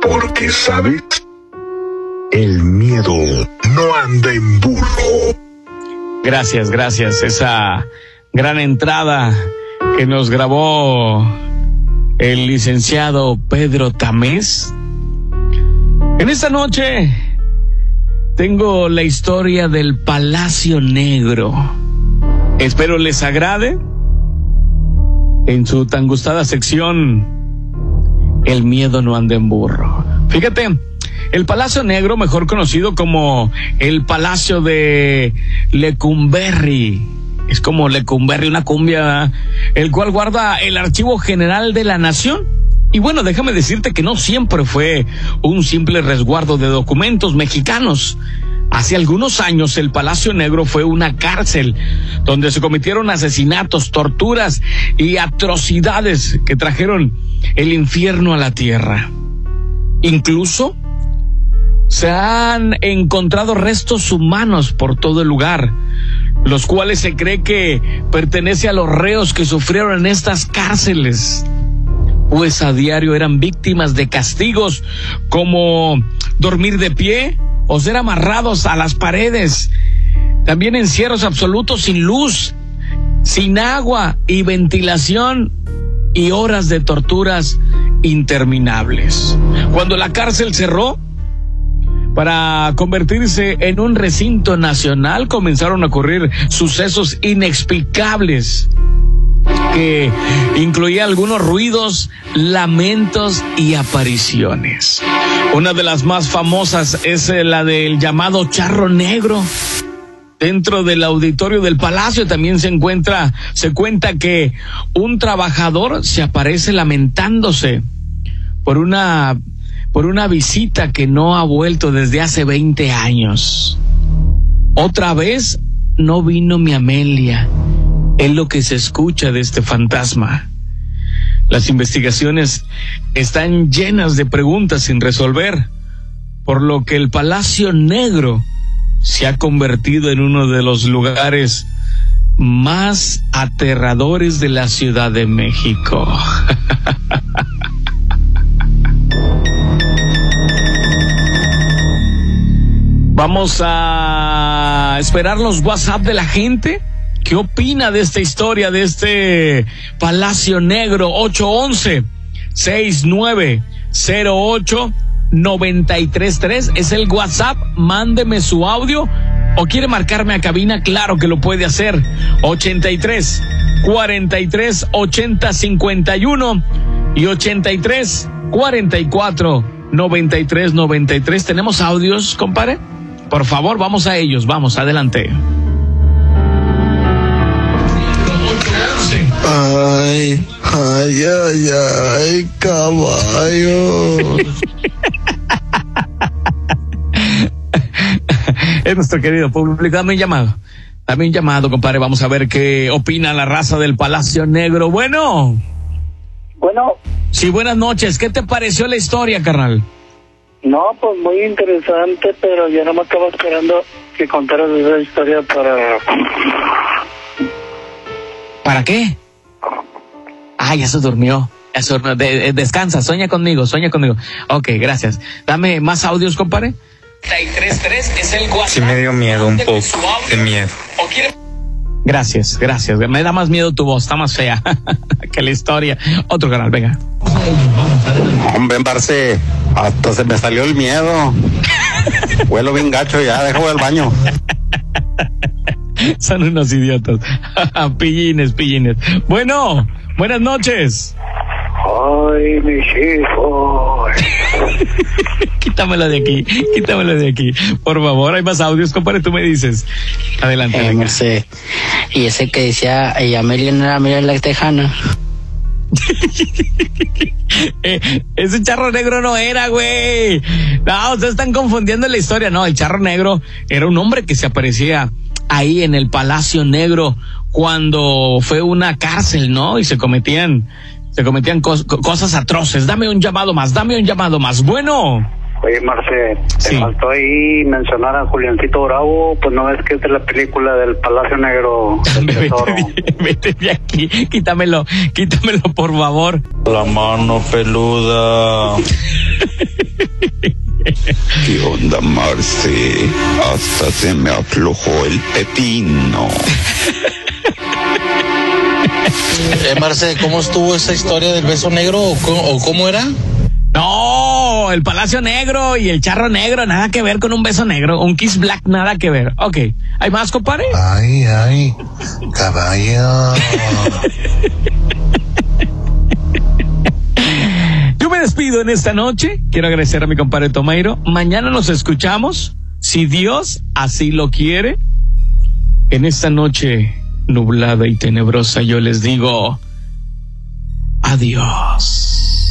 Porque, ¿sabes? El miedo no anda en burro. Gracias, gracias. Esa gran entrada que nos grabó el licenciado Pedro Tamés. En esta noche tengo la historia del Palacio Negro. Espero les agrade. En su tan gustada sección, El miedo no anda en burro. Fíjate, el Palacio Negro, mejor conocido como el Palacio de Lecumberri, es como Lecumberri, una cumbia, el cual guarda el Archivo General de la Nación. Y bueno, déjame decirte que no siempre fue un simple resguardo de documentos mexicanos. Hace algunos años el Palacio Negro fue una cárcel donde se cometieron asesinatos, torturas y atrocidades que trajeron el infierno a la tierra. Incluso se han encontrado restos humanos por todo el lugar, los cuales se cree que pertenece a los reos que sufrieron en estas cárceles pues a diario eran víctimas de castigos como dormir de pie o ser amarrados a las paredes. También encierros absolutos sin luz, sin agua y ventilación y horas de torturas interminables. Cuando la cárcel cerró, para convertirse en un recinto nacional comenzaron a ocurrir sucesos inexplicables que incluía algunos ruidos, lamentos y apariciones. Una de las más famosas es eh, la del llamado charro negro. Dentro del auditorio del palacio también se encuentra, se cuenta que un trabajador se aparece lamentándose por una, por una visita que no ha vuelto desde hace 20 años. Otra vez no vino mi Amelia es lo que se escucha de este fantasma. Las investigaciones están llenas de preguntas sin resolver, por lo que el Palacio Negro se ha convertido en uno de los lugares más aterradores de la Ciudad de México. Vamos a esperar los WhatsApp de la gente ¿Qué opina de esta historia, de este Palacio Negro 811 6908 933 es el WhatsApp, mándeme su audio o quiere marcarme a cabina, claro que lo puede hacer. 83 43 80 51 y 83 44 93 93. ¿Tenemos audios, compadre? Por favor, vamos a ellos, vamos, adelante. Ay, ay, ay, ay, caballo. es nuestro querido público. Dame un llamado. Dame un llamado, compadre. Vamos a ver qué opina la raza del Palacio Negro. Bueno. Bueno. Sí, buenas noches. ¿Qué te pareció la historia, carnal? No, pues muy interesante, pero yo no me estaba esperando que contaras esa historia para... ¿Para qué? Ah, ya se durmió. descansa, sueña conmigo, sueña conmigo. Ok, gracias. Dame más audios, compadre. 333 es el WhatsApp. Sí me dio miedo, un poco de miedo. Gracias, gracias. Me da más miedo tu voz, está más fea que la historia. Otro canal, venga. Hombre, Barce, hasta se me salió el miedo. Huelo bien gacho ya, dejo el baño. Son unos idiotas. pillines, pillines. Bueno, buenas noches. Ay, mis hijos. quítamelo de aquí, quítamelo de aquí. Por favor, hay más audios, compadre, tú me dices. Adelante, eh, venga. Y ese que decía, ella Amelia no era Amelia la tejana. eh, ese charro negro no era, güey. No, ustedes están confundiendo la historia. No, el charro negro era un hombre que se aparecía ahí en el Palacio Negro cuando fue una cárcel, ¿no? Y se cometían, se cometían cosas atroces. Dame un llamado más, dame un llamado más. Bueno. Oye, Marce, te Sí. faltó ahí mencionar a Juliancito Bravo, pues no ves que es de la película del Palacio Negro del Vete vete de aquí, quítamelo, quítamelo por favor. La mano peluda. ¿Qué onda, Marce? Hasta se me aflojó el pepino. Eh, Marce, ¿cómo estuvo esa historia del beso negro o cómo, o cómo era? No, el Palacio Negro y el Charro Negro, nada que ver con un beso negro. Un Kiss Black, nada que ver. Ok, ¿hay más, compadre? Ay, ay, caballo. en esta noche. Quiero agradecer a mi compadre Tomeiro. Mañana nos escuchamos, si Dios así lo quiere. En esta noche nublada y tenebrosa yo les digo adiós.